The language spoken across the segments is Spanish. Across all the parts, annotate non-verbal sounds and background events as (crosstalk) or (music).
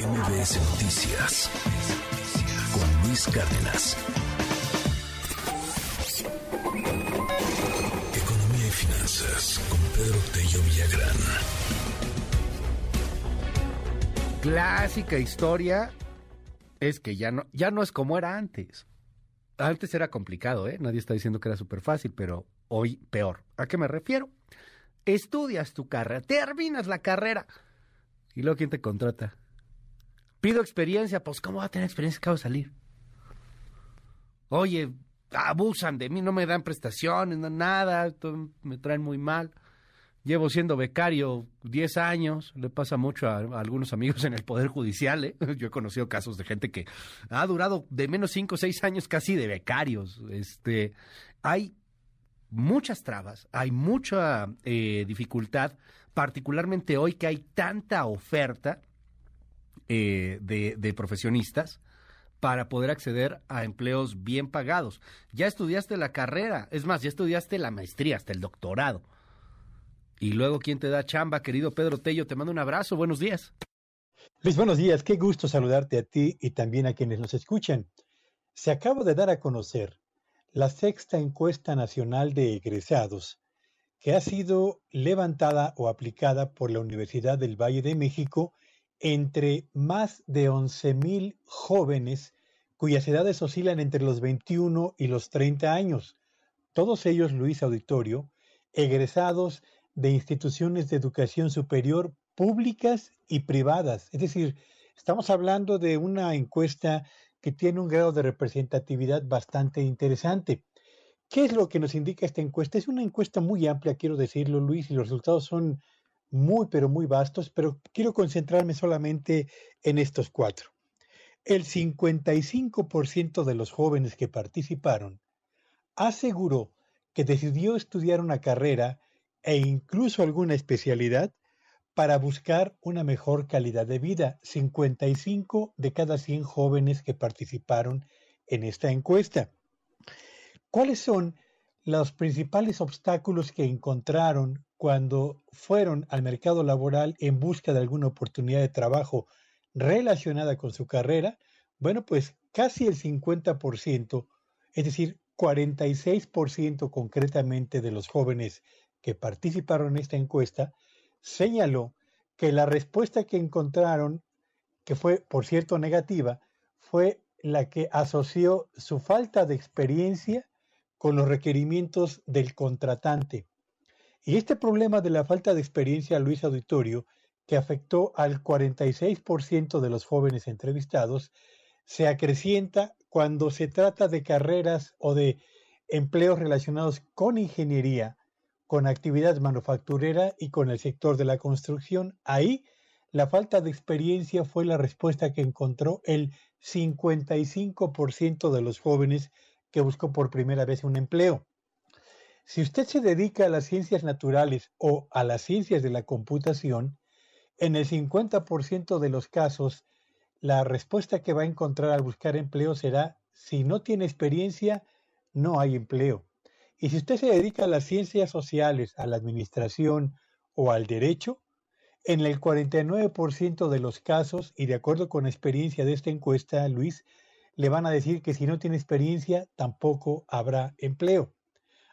MBS Noticias con Luis Cárdenas. Economía y finanzas con Pedro Tello Villagrán. Clásica historia es que ya no, ya no es como era antes. Antes era complicado, ¿eh? Nadie está diciendo que era súper fácil, pero hoy peor. ¿A qué me refiero? Estudias tu carrera, terminas la carrera. ¿Y luego quién te contrata? Pido experiencia, pues ¿cómo va a tener experiencia? Acabo de salir. Oye, abusan de mí, no me dan prestaciones, no, nada, me traen muy mal. Llevo siendo becario 10 años, le pasa mucho a, algunos amigos en el Poder Judicial. ¿eh? (laughs) Yo he conocido casos de gente que ha durado de menos 5 o 6 años casi de becarios. Este, hay muchas trabas, hay mucha eh, dificultad, particularmente hoy que hay tanta oferta eh, de, profesionistas para poder acceder a empleos bien pagados. Ya estudiaste la carrera, es más, ya estudiaste la maestría, hasta el doctorado. Y luego, ¿quién te da chamba, querido Pedro Tello? Te mando un abrazo, buenos días. Luis, buenos días, qué gusto saludarte a ti y también a quienes nos escuchan. Se acaba de dar a conocer la sexta encuesta nacional de egresados que ha sido levantada o aplicada por la Universidad del Valle de México entre más de 11 mil jóvenes cuyas edades oscilan entre los 21 y los 30 años. Todos ellos, Luis Auditorio, egresados de instituciones de educación superior públicas y privadas. Es decir, estamos hablando de una encuesta que tiene un grado de representatividad bastante interesante. ¿Qué es lo que nos indica esta encuesta? Es una encuesta muy amplia, quiero decirlo, Luis, y los resultados son muy, pero muy vastos, pero quiero concentrarme solamente en estos cuatro. El 55% de los jóvenes que participaron aseguró que decidió estudiar una carrera e incluso alguna especialidad para buscar una mejor calidad de vida. 55 de cada 100 jóvenes que participaron en esta encuesta. ¿Cuáles son los principales obstáculos que encontraron cuando fueron al mercado laboral en busca de alguna oportunidad de trabajo relacionada con su carrera? Bueno, pues casi el 50%, es decir, 46% concretamente de los jóvenes que participaron en esta encuesta, señaló que la respuesta que encontraron, que fue por cierto negativa, fue la que asoció su falta de experiencia con los requerimientos del contratante. Y este problema de la falta de experiencia, Luis Auditorio, que afectó al 46% de los jóvenes entrevistados, se acrecienta cuando se trata de carreras o de empleos relacionados con ingeniería, con actividad manufacturera y con el sector de la construcción. Ahí la falta de experiencia fue la respuesta que encontró el 55% de los jóvenes que buscó por primera vez un empleo. Si usted se dedica a las ciencias naturales o a las ciencias de la computación, en el 50% de los casos, la respuesta que va a encontrar al buscar empleo será, si no tiene experiencia, no hay empleo. Y si usted se dedica a las ciencias sociales, a la administración o al derecho, en el 49% de los casos, y de acuerdo con la experiencia de esta encuesta, Luis, le van a decir que si no tiene experiencia, tampoco habrá empleo.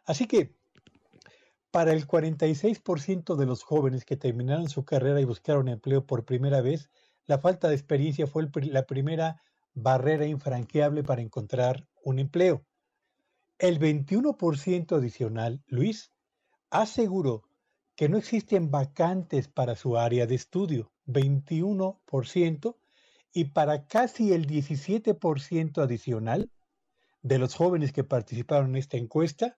Así que, para el 46% de los jóvenes que terminaron su carrera y buscaron empleo por primera vez, la falta de experiencia fue la primera barrera infranqueable para encontrar un empleo. El 21% adicional, Luis, aseguró que no existen vacantes para su área de estudio, 21%, y para casi el 17% adicional de los jóvenes que participaron en esta encuesta,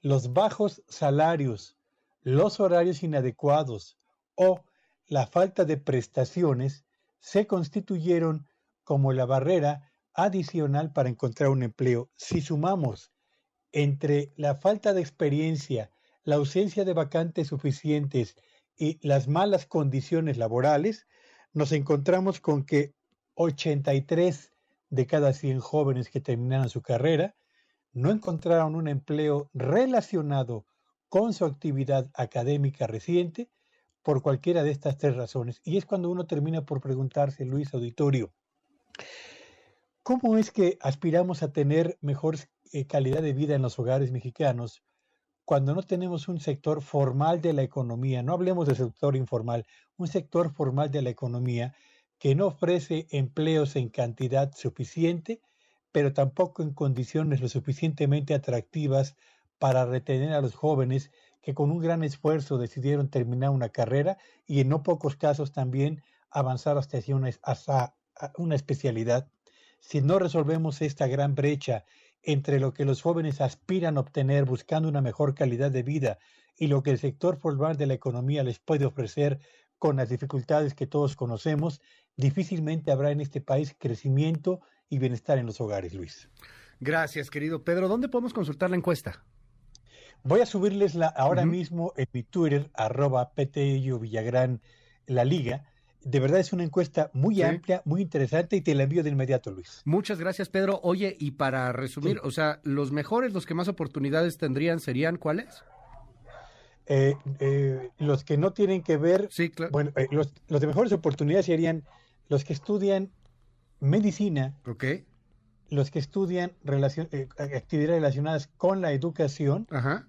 los bajos salarios, los horarios inadecuados o la falta de prestaciones se constituyeron como la barrera adicional para encontrar un empleo. Si sumamos entre la falta de experiencia, la ausencia de vacantes suficientes y las malas condiciones laborales, nos encontramos con que 83 de cada 100 jóvenes que terminaron su carrera no encontraron un empleo relacionado con su actividad académica reciente por cualquiera de estas tres razones. Y es cuando uno termina por preguntarse, Luis Auditorio, ¿cómo es que aspiramos a tener mejor eh, calidad de vida en los hogares mexicanos cuando no tenemos un sector formal de la economía? No hablemos del sector informal, un sector formal de la economía que no ofrece empleos en cantidad suficiente, pero tampoco en condiciones lo suficientemente atractivas para retener a los jóvenes que con un gran esfuerzo decidieron terminar una carrera y en no pocos casos también avanzar hasta, una, una especialidad. Si no resolvemos esta gran brecha entre lo que los jóvenes aspiran a obtener buscando una mejor calidad de vida y lo que el sector formal de la economía les puede ofrecer con las dificultades que todos conocemos, difícilmente habrá en este país crecimiento y bienestar en los hogares, Luis. Gracias, querido Pedro. ¿Dónde podemos consultar la encuesta? Voy a subirles la ahora mismo en mi Twitter, arroba PTU Villagrán, la liga. De verdad es una encuesta muy amplia, muy interesante y te la envío de inmediato, Luis. Muchas gracias, Pedro. Oye, y para resumir, o sea, los mejores, los que más oportunidades tendrían, ¿serían cuáles? Eh, eh, los que no tienen que ver, sí, claro. bueno, eh, los, los, de mejores oportunidades serían los que estudian medicina, okay. los que estudian relacion, actividades relacionadas con la educación, Ajá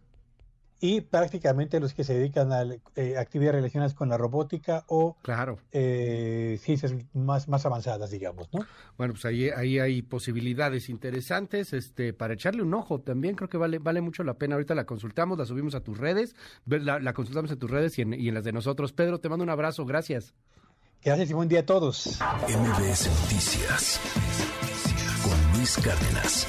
y prácticamente los que se dedican a eh, actividades relacionadas con la robótica o claro. eh, ciencias más, más avanzadas, digamos, ¿no? Bueno, pues ahí, ahí hay posibilidades interesantes este, para echarle un ojo. También creo que vale, vale mucho la pena. Ahorita la consultamos, la subimos a tus redes, la, la consultamos en tus redes y en, y en las de nosotros. Pedro, te mando un abrazo, gracias. Gracias y buen día a todos. MBS Noticias con Luis Cárdenas.